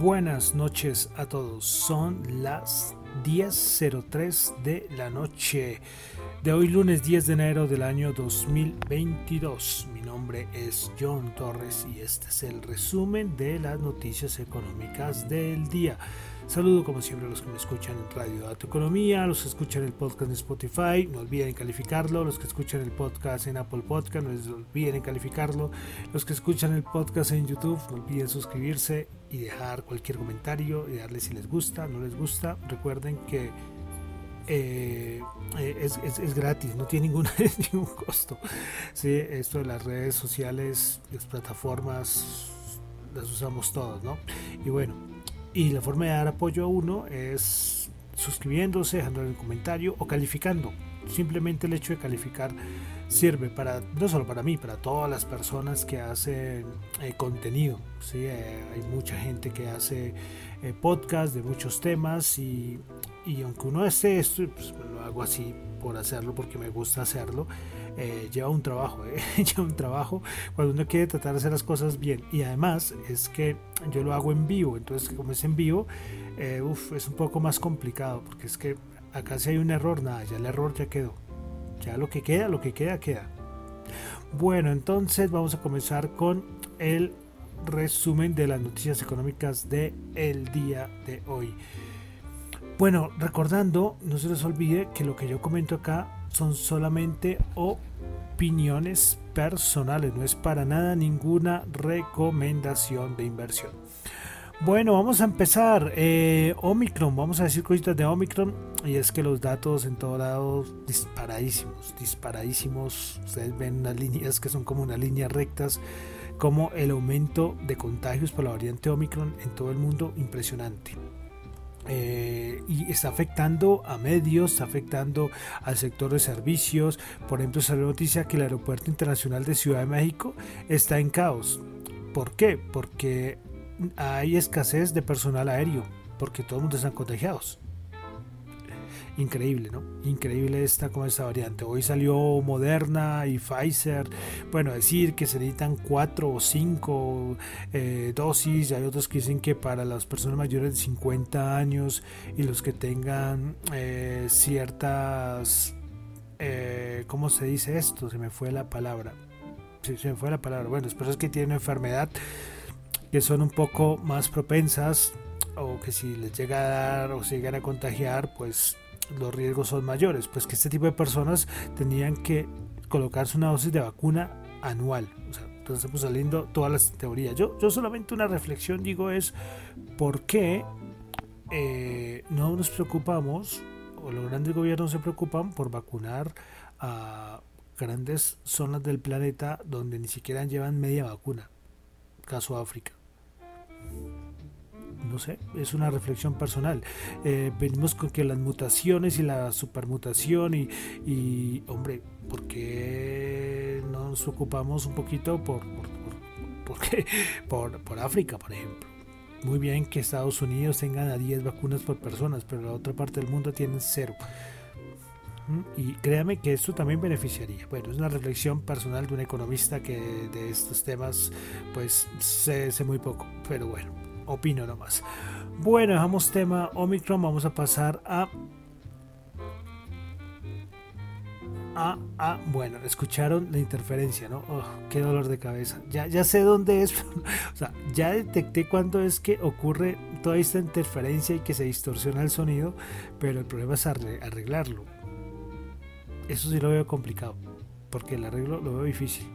Buenas noches a todos. Son las 10.03 de la noche de hoy lunes 10 de enero del año 2022. Mi nombre es John Torres y este es el resumen de las noticias económicas del día. Saludo como siempre a los que me escuchan en Radio Dato Economía, a los que escuchan el podcast en Spotify, no olviden calificarlo, los que escuchan el podcast en Apple Podcast, no olviden calificarlo, los que escuchan el podcast en YouTube, no olviden suscribirse y dejar cualquier comentario y darle si les gusta, no les gusta. Recuerden que eh, eh, es, gratis, no tiene ningún, ningún costo. Sí, esto de las redes sociales, las plataformas, las usamos todos, ¿no? Y bueno, y la forma de dar apoyo a uno es suscribiéndose, dejando un comentario o calificando. Simplemente el hecho de calificar sirve para no solo para mí, para todas las personas que hacen eh, contenido. ¿sí? Eh, hay mucha gente que hace eh, podcast de muchos temas y, y aunque uno hace esto, pues lo hago así por hacerlo porque me gusta hacerlo. lleva un trabajo, lleva un trabajo cuando uno quiere tratar de hacer las cosas bien. Y además es que yo lo hago en vivo, entonces como es en vivo, es un poco más complicado porque es que acá si hay un error, nada, ya el error ya quedó. Ya lo que queda, lo que queda, queda. Bueno, entonces vamos a comenzar con el resumen de las noticias económicas del el día de hoy. Bueno, recordando, no se les olvide que lo que yo comento acá son solamente opiniones personales, no es para nada ninguna recomendación de inversión. Bueno, vamos a empezar. Eh, Omicron, vamos a decir cositas de Omicron. Y es que los datos en todos lados disparadísimos, disparadísimos. Ustedes ven unas líneas que son como unas líneas rectas, como el aumento de contagios por la variante Omicron en todo el mundo, impresionante. Eh, y está afectando a medios, está afectando al sector de servicios. Por ejemplo, salió noticia que el Aeropuerto Internacional de Ciudad de México está en caos. ¿Por qué? Porque hay escasez de personal aéreo porque todo el mundo están contagiados. Increíble, ¿no? Increíble esta como esta variante. Hoy salió Moderna y Pfizer. Bueno, decir que se necesitan cuatro o cinco eh, dosis. Hay otros que dicen que para las personas mayores de 50 años y los que tengan eh, ciertas... Eh, ¿Cómo se dice esto? Se me fue la palabra. Sí, se me fue la palabra. Bueno, las personas que tienen enfermedad que son un poco más propensas o que si les llega a dar o se llegan a contagiar, pues los riesgos son mayores. Pues que este tipo de personas tenían que colocarse una dosis de vacuna anual. O sea, entonces estamos saliendo todas las teorías. Yo, yo solamente una reflexión digo es por qué eh, no nos preocupamos o los grandes gobiernos se preocupan por vacunar a grandes zonas del planeta donde ni siquiera llevan media vacuna. Caso África no sé, es una reflexión personal. Eh, venimos con que las mutaciones y la supermutación y, y hombre, ¿por qué no nos ocupamos un poquito por, por, por, África, por ejemplo? Muy bien que Estados Unidos tengan a 10 vacunas por personas, pero la otra parte del mundo tienen cero. ¿Mm? Y créame que esto también beneficiaría. Bueno, es una reflexión personal de un economista que de estos temas pues sé muy poco, pero bueno opino nomás. Bueno, dejamos tema Omicron, vamos a pasar a... A, a, bueno, escucharon la interferencia, ¿no? Oh, qué dolor de cabeza. Ya, ya sé dónde es, o sea, ya detecté cuándo es que ocurre toda esta interferencia y que se distorsiona el sonido, pero el problema es arreglarlo. Eso sí lo veo complicado, porque el arreglo lo veo difícil.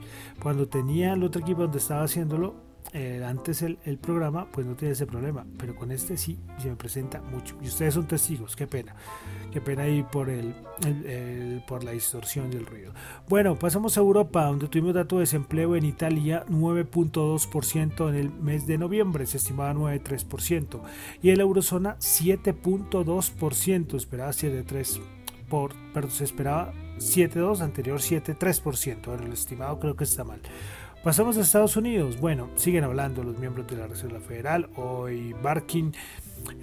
Cuando tenía el otro equipo donde estaba haciéndolo, eh, antes el, programa, pues no tiene ese problema, pero con este sí se me presenta mucho. Y ustedes son testigos, qué pena, qué pena ahí por, el, por la distorsión del ruido. Bueno, pasamos a Europa, donde tuvimos dato de desempleo en Italia 9.2% en el mes de noviembre, se estimaba 9.3%, y en la eurozona 7.2%, esperaba 7.3%, por, pero se esperaba 7.2, anterior 7.3%, bueno, el estimado creo que está mal. Pasamos a Estados Unidos. Bueno, siguen hablando los miembros de la Reserva Federal. Hoy Barkin,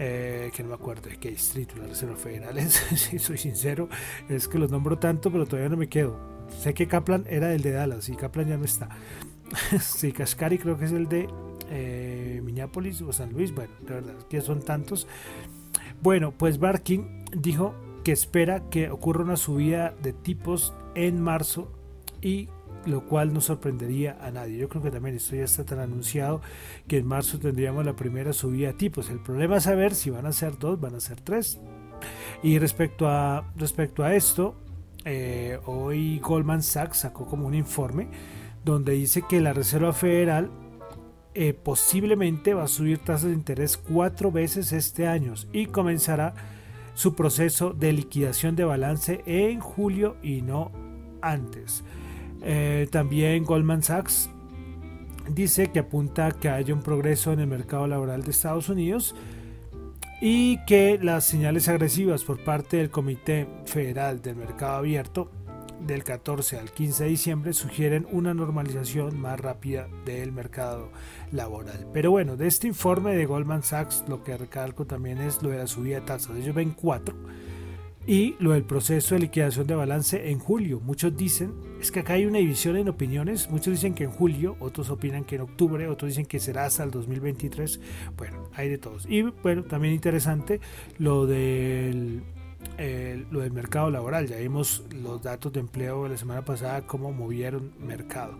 eh, que no me acuerdo de qué distrito la Reserva Federal es, si soy sincero, es que los nombro tanto, pero todavía no me quedo. Sé que Kaplan era el de Dallas y Kaplan ya no está. sí, Kashkari creo que es el de eh, Minneapolis o San Luis. Bueno, de verdad, que son tantos. Bueno, pues Barkin dijo que espera que ocurra una subida de tipos en marzo y lo cual no sorprendería a nadie. Yo creo que también esto ya está tan anunciado que en marzo tendríamos la primera subida a tipos. El problema es saber si van a ser dos, van a ser tres. Y respecto a, respecto a esto, eh, hoy Goldman Sachs sacó como un informe donde dice que la Reserva Federal eh, posiblemente va a subir tasas de interés cuatro veces este año y comenzará su proceso de liquidación de balance en julio y no antes. Eh, también Goldman Sachs dice que apunta que haya un progreso en el mercado laboral de Estados Unidos y que las señales agresivas por parte del Comité Federal del Mercado Abierto del 14 al 15 de diciembre sugieren una normalización más rápida del mercado laboral. Pero bueno, de este informe de Goldman Sachs lo que recalco también es lo de la subida de tasas. Ellos ven cuatro y lo del proceso de liquidación de balance en julio. Muchos dicen, es que acá hay una división en opiniones, muchos dicen que en julio, otros opinan que en octubre, otros dicen que será hasta el 2023. Bueno, hay de todos. Y bueno, también interesante lo del lo del mercado laboral. Ya vimos los datos de empleo de la semana pasada, cómo movieron mercado.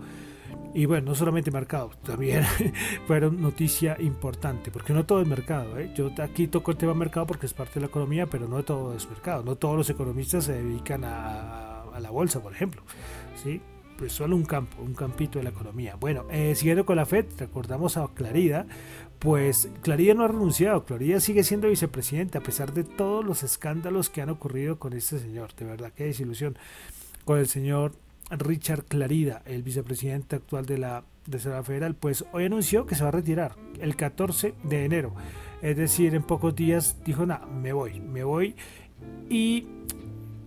Y bueno, no solamente mercado, también fueron noticia importante, porque no todo es mercado. ¿eh? Yo aquí toco el tema mercado porque es parte de la economía, pero no todo es mercado. No todos los economistas se dedican a, a la bolsa, por ejemplo. ¿sí? Pues solo un campo, un campito de la economía. Bueno, eh, siguiendo con la FED, recordamos a Clarida, pues Clarida no ha renunciado, Clarida sigue siendo vicepresidente a pesar de todos los escándalos que han ocurrido con este señor. De verdad, qué desilusión con el señor Richard Clarida, el vicepresidente actual de la Reserva Federal, pues hoy anunció que se va a retirar el 14 de enero. Es decir, en pocos días dijo, nada, me voy, me voy y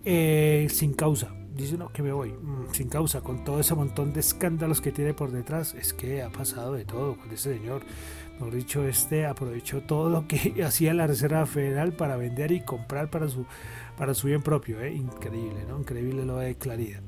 eh, sin causa. Dice, no, que me voy, mm, sin causa, con todo ese montón de escándalos que tiene por detrás. Es que ha pasado de todo con ese señor. Por dicho, este aprovechó todo lo que hacía la Reserva Federal para vender y comprar para su, para su bien propio. ¿eh? Increíble, ¿no? Increíble lo de Claridad.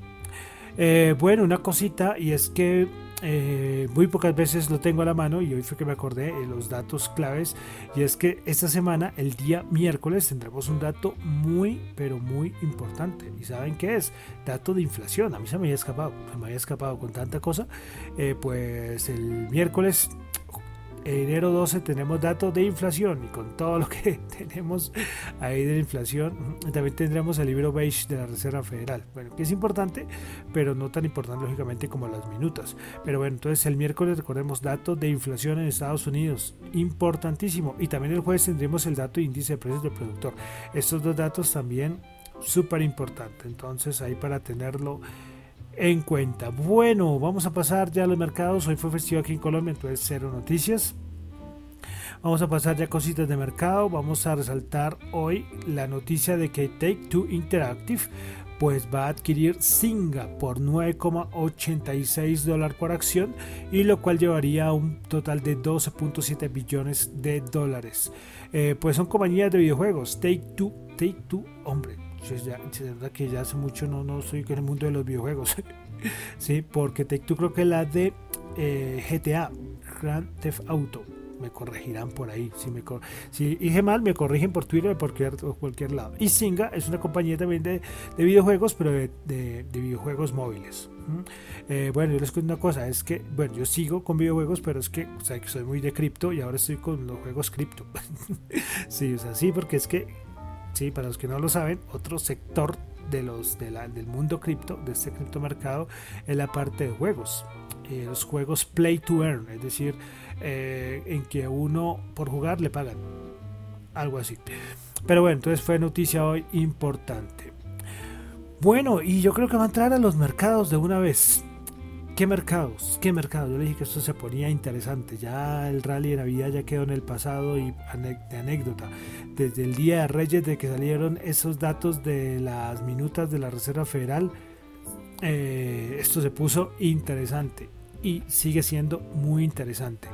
Eh, bueno, una cosita y es que eh, muy pocas veces lo tengo a la mano y hoy fue que me acordé de los datos claves y es que esta semana, el día miércoles, tendremos un dato muy, pero muy importante. ¿Y saben qué es? Dato de inflación. A mí se me había escapado, se me había escapado con tanta cosa. Eh, pues el miércoles enero 12 tenemos datos de inflación y con todo lo que tenemos ahí de inflación, también tendremos el libro beige de la Reserva Federal. Bueno, que es importante, pero no tan importante lógicamente como las minutas. Pero bueno, entonces el miércoles recordemos datos de inflación en Estados Unidos, importantísimo. Y también el jueves tendremos el dato de índice de precios del productor. Estos dos datos también súper importantes. Entonces ahí para tenerlo en cuenta. Bueno, vamos a pasar ya a los mercados. Hoy fue festivo aquí en Colombia, entonces cero noticias. Vamos a pasar ya cositas de mercado. Vamos a resaltar hoy la noticia de que Take Two Interactive pues va a adquirir Singa por 9,86 dólares por acción y lo cual llevaría a un total de 12.7 billones de dólares. Eh, pues son compañías de videojuegos. Take Two, Take Two, hombre, es verdad que ya hace mucho no, no estoy en el mundo de los videojuegos. sí, porque Take Two creo que la de eh, GTA, Grand Theft Auto. Me corregirán por ahí. Si, me si dije mal, me corrigen por Twitter o por cualquier, cualquier lado. Y Singa es una compañía también de, de videojuegos, pero de, de, videojuegos móviles. Eh, bueno, yo les cuento una cosa, es que, bueno, yo sigo con videojuegos, pero es que, o sea, que soy muy de cripto y ahora estoy con los juegos cripto. sí, o sea, sí, porque es que Sí, para los que no lo saben, otro sector de los, del mundo cripto, de este criptomercado, es la parte de juegos. eh, los juegos play to earn, es decir, eh, en que uno por jugar le pagan, algo así. Pero bueno, entonces fue noticia hoy importante. Bueno, y yo creo que va a entrar a los mercados de una vez. ¿Qué mercados? ¿Qué mercados? Yo le dije que esto se ponía interesante. Ya el rally de Navidad ya quedó en el pasado y de anécdota. Desde el día de Reyes de que salieron esos datos de las minutas de la Reserva Federal, eh, esto se puso interesante y sigue siendo muy interesante.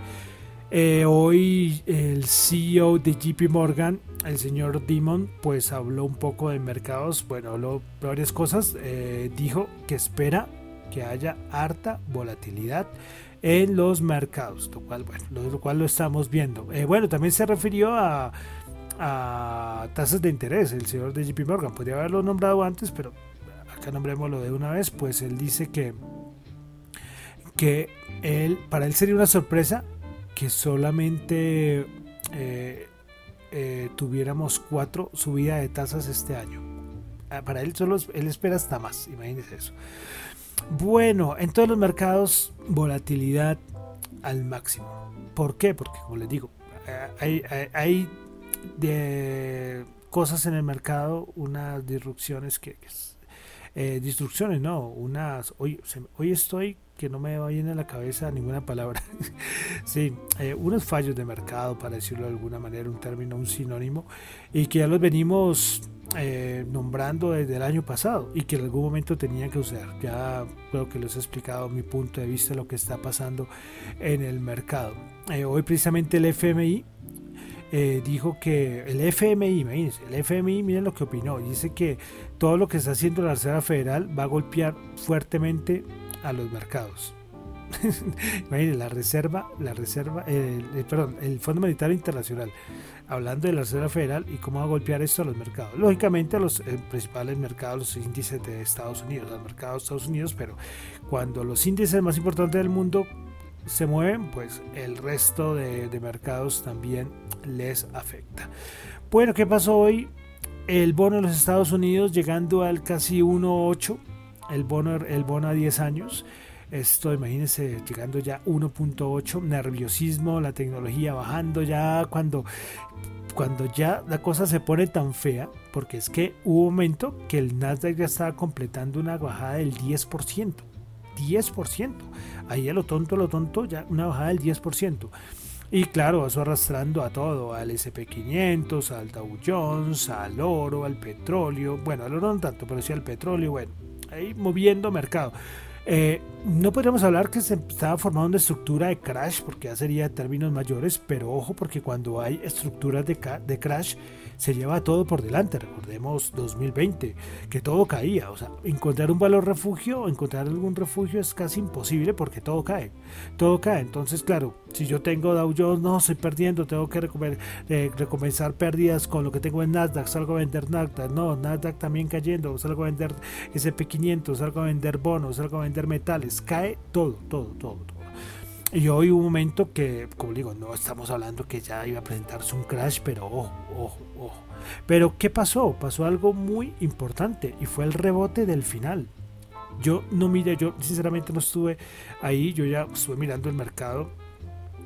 Eh, hoy el CEO de JP Morgan, el señor Dimon, pues habló un poco de mercados, bueno, habló varias cosas, eh, dijo que espera que haya harta volatilidad en los mercados, lo cual, bueno, lo, cual lo estamos viendo. Eh, bueno, también se refirió a, tasas de interés, el señor de JP Morgan, podría haberlo nombrado antes, pero acá nombrémoslo de una vez, pues él dice que, que él, para él sería una sorpresa que solamente eh, eh, tuviéramos cuatro subidas de tasas este año. Ah, para él solo él espera hasta más, imagínense eso. Bueno, en todos los mercados, volatilidad al máximo. ¿Por qué? Porque, como les digo, hay, hay, de cosas en el mercado, unas disrupciones que... Eh, destrucciones, no, unas... Hoy, hoy estoy que no me va bien en la cabeza ninguna palabra. sí, eh, unos fallos de mercado, para decirlo de alguna manera, un término, un sinónimo, y que ya los venimos eh, nombrando desde el año pasado y que en algún momento tenía que usar. Ya creo que les he explicado mi punto de vista lo que está pasando en el mercado. Eh, hoy precisamente el FMI eh, dijo que el FMI, imagínense, el FMI, miren lo que opinó, dice que todo lo que está haciendo la Reserva Federal va a golpear fuertemente a los mercados. la reserva, la reserva, perdón, el Fondo Monetario Internacional hablando de la Reserva Federal y cómo va a golpear esto a los mercados. Lógicamente a los eh, principales mercados, los índices de Estados Unidos, los mercados de Estados Unidos, pero cuando los índices más importantes del mundo se mueven, pues el resto de, mercados también les afecta. Bueno, ¿qué pasó hoy? El bono de los Estados Unidos llegando al casi 1.8, el bono, el bono a 10 años. Esto, imagínense, llegando ya 1.8, nerviosismo, la tecnología bajando ya cuando, cuando ya la cosa se pone tan fea, porque es que hubo un momento que el Nasdaq ya estaba completando una bajada del 10%. 10%. Ahí a lo tonto, lo tonto, ya una bajada del 10%. Y claro, eso arrastrando a todo, al SP500, al Dow Jones, al oro, al petróleo. Bueno, al oro no tanto, pero sí al petróleo. Bueno, moviendo mercado. Eh, no podríamos hablar que se estaba formando una estructura de crash, porque ya sería términos mayores, pero ojo, porque cuando hay estructuras de crash, se lleva todo por delante. Recordemos 2020, que todo caía. O sea, encontrar un valor refugio, encontrar algún refugio es casi imposible porque todo cae. Todo cae. Entonces, claro, si yo tengo Dow Jones, no, estoy perdiendo, tengo que eh, recompensar pérdidas con lo que tengo en Nasdaq, salgo a vender Nasdaq, no, Nasdaq también cayendo, salgo a vender SP500, salgo a vender bonos, salgo a vender metales, cae todo, todo, todo, todo. Y hoy hubo un momento que, como digo, no estamos hablando que ya iba a presentarse un crash, pero ojo, ojo, ojo. Pero ¿qué pasó? Pasó algo muy importante y fue el rebote del final. Yo no miré, yo sinceramente no estuve ahí, yo ya estuve mirando el mercado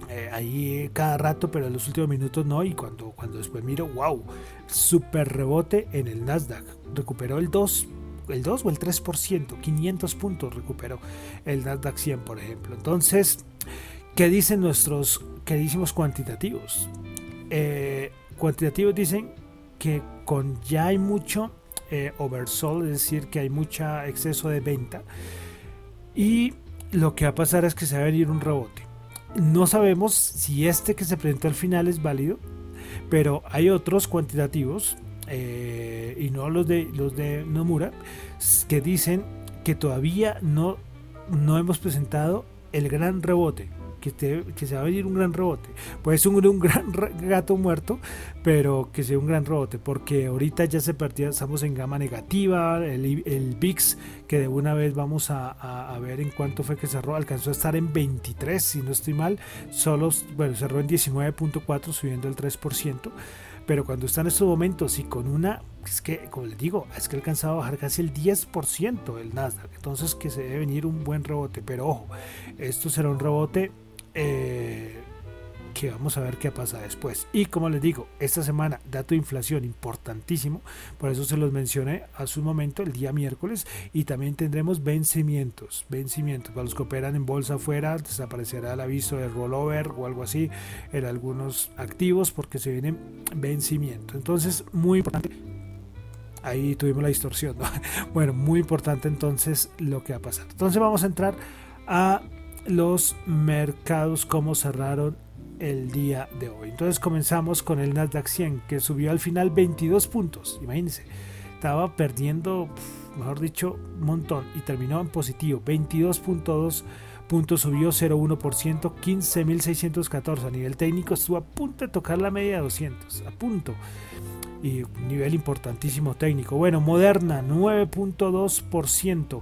eh, ahí cada rato, pero en los últimos minutos no. Y cuando, cuando después miro, wow, super rebote en el Nasdaq. Recuperó el 2, el 2 o el 3%, 500 puntos recuperó el Nasdaq 100, por ejemplo. Entonces, ¿Qué dicen nuestros queridísimos cuantitativos? Eh, cuantitativos dicen que con ya hay mucho eh, oversold, es decir, que hay mucho exceso de venta. Y lo que va a pasar es que se va a venir un rebote. No sabemos si este que se presentó al final es válido, pero hay otros cuantitativos, eh, y no los de, los de Nomura, que dicen que todavía no, no hemos presentado el gran rebote que, se va a venir un gran rebote. Puede ser un, gran gato muerto, pero que sea un gran rebote, porque ahorita ya se perdió, estamos en gama negativa, el, el VIX, que de una vez vamos a, ver en cuánto fue que cerró, alcanzó a estar en 23, si no estoy mal, solo, bueno, cerró en 19.4, subiendo el 3%. Pero cuando está en estos momentos y con una, es que, como les digo, es que ha alcanzado a bajar casi el 10% el Nasdaq. Entonces que se debe venir un buen rebote. Pero ojo, esto será un rebote... Eh, que vamos a ver qué pasa después. Y como les digo, esta semana dato de inflación importantísimo, por eso se los mencioné a su momento el día miércoles y también tendremos vencimientos, vencimientos para los que operan en bolsa afuera, desaparecerá el aviso de rollover o algo así en algunos activos porque se vienen vencimientos. Entonces, muy importante ahí tuvimos la distorsión. Bueno, muy importante entonces lo que va a pasar. Entonces vamos a entrar a los mercados, cómo cerraron el día de hoy. Entonces comenzamos con el Nasdaq 100 que subió al final 22 puntos. Imagínense, estaba perdiendo, mejor dicho, un montón y terminó en positivo. 22.2 puntos subió 0.1%, 15.614. A nivel técnico estuvo a punto de tocar la media de 200, a punto. Y un nivel importantísimo técnico. Bueno, Moderna 9.2%.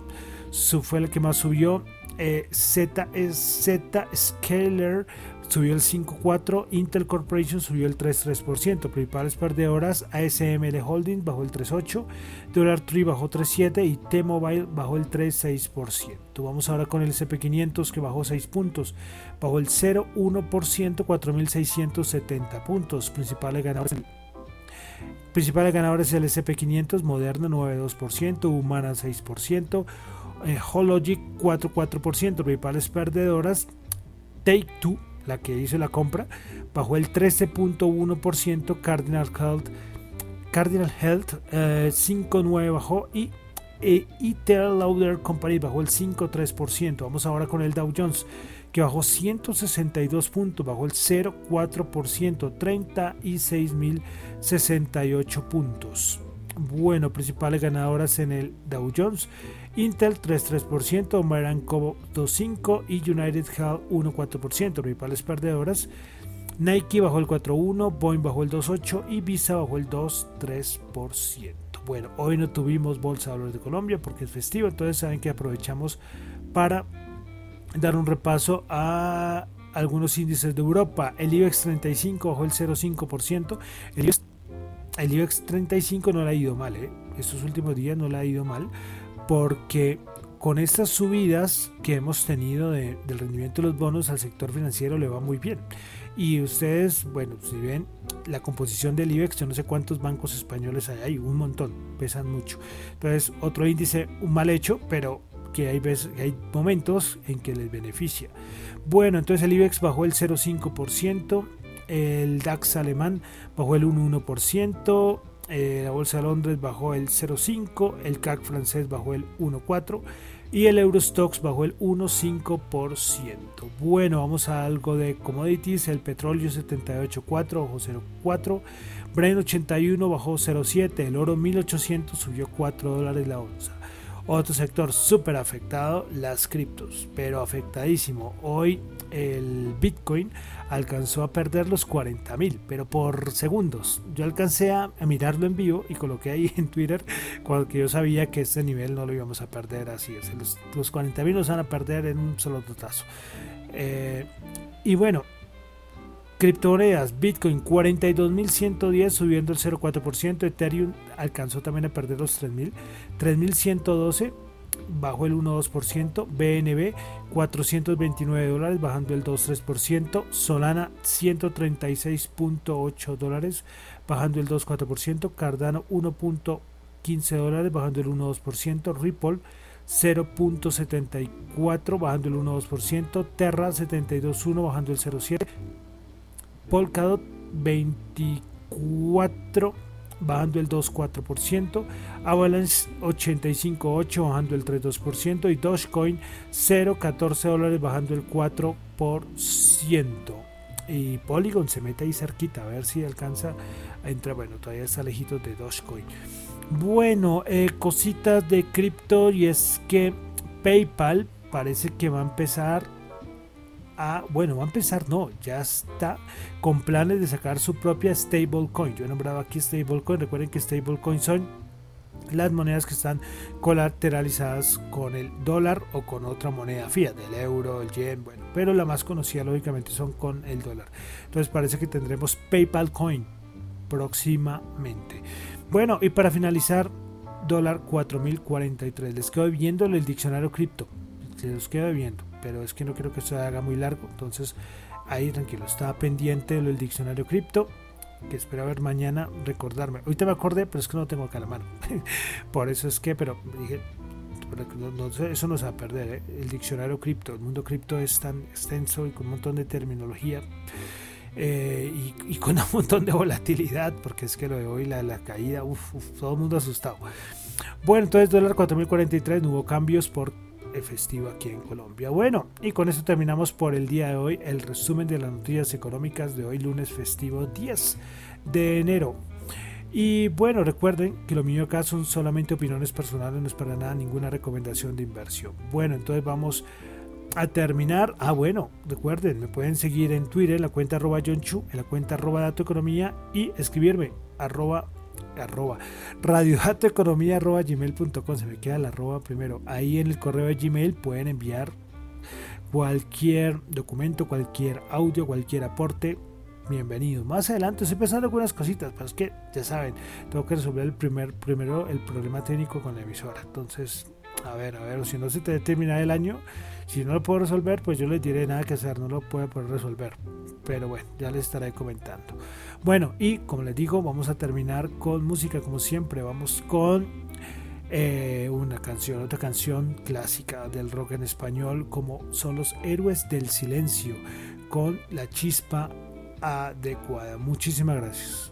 Fue el que más subió. Eh, Z, Z Scaler subió el 5.4%, Intel Corporation subió el 3.3%, principales perdedoras ASML Holdings bajó el 3.8%, Dollar Tree bajó 3.7% y T-Mobile bajó el 3.6%. Vamos ahora con el SP500 que bajó 6 puntos, bajó el 0.1%, 4.670 puntos, principales ganadores. Principales ganadores el SP500, Moderna 9.2%, Humana 6%, eh, Hologic 4.4%, principales perdedoras, Take Two la que hizo la compra, bajó el 13.1%, Cardinal Health, Cardinal Health 5.9 eh, bajó y e Lauder Company bajó el 5.3%. Vamos ahora con el Dow Jones que bajó 162 puntos, bajó el 0.4%, 36.068 puntos. Bueno, principales ganadoras en el Dow Jones. Intel 3.3%, Maranco 2.5% y United Health 1.4%, principales perdedoras. Nike bajó el 4.1%, Boeing bajó el 2.8% y Visa bajó el 2.3%. Bueno, hoy no tuvimos Bolsa de Valores de Colombia porque es festivo, entonces saben que aprovechamos para dar un repaso a algunos índices de Europa. El IBEX 35 bajó el 0.5%. El IBEX, el IBEX 35 no le ha ido mal, ¿eh? estos últimos días no le ha ido mal porque con estas subidas que hemos tenido del rendimiento de los bonos al sector financiero le va muy bien. Y ustedes, bueno, si ven la composición del IBEX, yo no sé cuántos bancos españoles hay, hay un montón, pesan mucho. Entonces, otro índice, un mal hecho, pero que hay, veces, hay momentos en que les beneficia. Bueno, entonces el IBEX bajó el 0,5%, el DAX alemán bajó el 1,1%, eh, la bolsa de Londres bajó el 0,5%, el CAC francés bajó el 1,4% y el Eurostox bajó el 1,5%. Bueno, vamos a algo de commodities. El petróleo 78,4 bajó 0,4. Brent 81 bajó 0,7. El oro 1800 subió 4 dólares la onza. Otro sector súper afectado, las criptos, pero afectadísimo. Hoy el Bitcoin alcanzó a perder los 40 mil, pero por segundos. Yo alcancé a, mirarlo en vivo y coloqué ahí en Twitter cuando yo sabía que este nivel no lo íbamos a perder así. Es, los, los 40 mil los van a perder en un solo totazo. Eh, y bueno, criptomonedas, Bitcoin 42.110 subiendo el 0,4%, Ethereum alcanzó también a perder los 3.000, 3.112 bajó el 1,2%, BNB 429 dólares bajando el 2,3%, Solana 136.8 dólares bajando el 2,4%, Cardano 1.15 dólares bajando el 1,2%, Ripple 0.74 bajando el 1,2%, Terra 72.1 bajando el 0,7%, Polkadot 24 bajando el 2,4%, Avalanche 85,8 bajando el 3,2% y Dogecoin 0,14 dólares bajando el 4%. Y Polygon se mete ahí cerquita, a ver si alcanza a entrar. Bueno, todavía está lejito de Dogecoin. Bueno, eh, cositas de cripto y es que PayPal parece que va a empezar bueno, va a empezar, no, ya está con planes de sacar su propia stablecoin. Yo he nombrado aquí stablecoin, recuerden que stablecoin son las monedas que están colateralizadas con el dólar o con otra moneda fiat, el euro, el yen, bueno, pero la más conocida lógicamente son con el dólar. Entonces parece que tendremos PayPal Coin. próximamente. Bueno, y para finalizar, dólar 4043. Les quedo viendo el diccionario cripto. Se los quedo viendo, pero es que no quiero que se haga muy largo. Entonces, ahí tranquilo, está pendiente del diccionario cripto. Que espero ver mañana recordarme. Ahorita me acordé, pero es que no tengo acá la mano. Por eso es que, pero dije, eso no se va a perder. ¿eh? El diccionario cripto, el mundo cripto es tan extenso y con un montón de terminología. Eh, y, con un montón de volatilidad, porque es que lo de hoy, la, la caída, uff, todo el mundo asustado. Bueno, entonces dólar 4043, no hubo cambios por festivo aquí en Colombia. Bueno, y con eso terminamos por el día de hoy el resumen de las noticias económicas de hoy lunes festivo 10 de enero. Y bueno, recuerden que lo mío acá son solamente opiniones personales, no es para nada ninguna recomendación de inversión. Bueno, entonces vamos a terminar. Ah, bueno, recuerden, me pueden seguir en Twitter, la cuenta arroba John Chu, en la cuenta arroba Dato Economía y escribirme arroba arroba radiodatoeconomía arroba gmail.com se me queda la arroba primero. Ahí en el correo de gmail pueden enviar cualquier documento cualquier audio cualquier aporte. Bienvenido. Más adelante estoy pensando algunas cositas pero es que ya saben tengo que resolver el primer primero el problema técnico con la emisora. Entonces a ver a ver si no se te termina el año si no lo puedo resolver, pues yo les diré nada que hacer, no lo puedo poder resolver. Pero bueno, ya les estaré comentando. Bueno, y como les digo, vamos a terminar con música como siempre. Vamos con eh, una canción, otra canción clásica del rock en español, como son los héroes del silencio, con la chispa adecuada. Muchísimas gracias.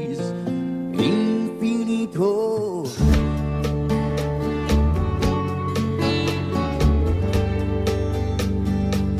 cold.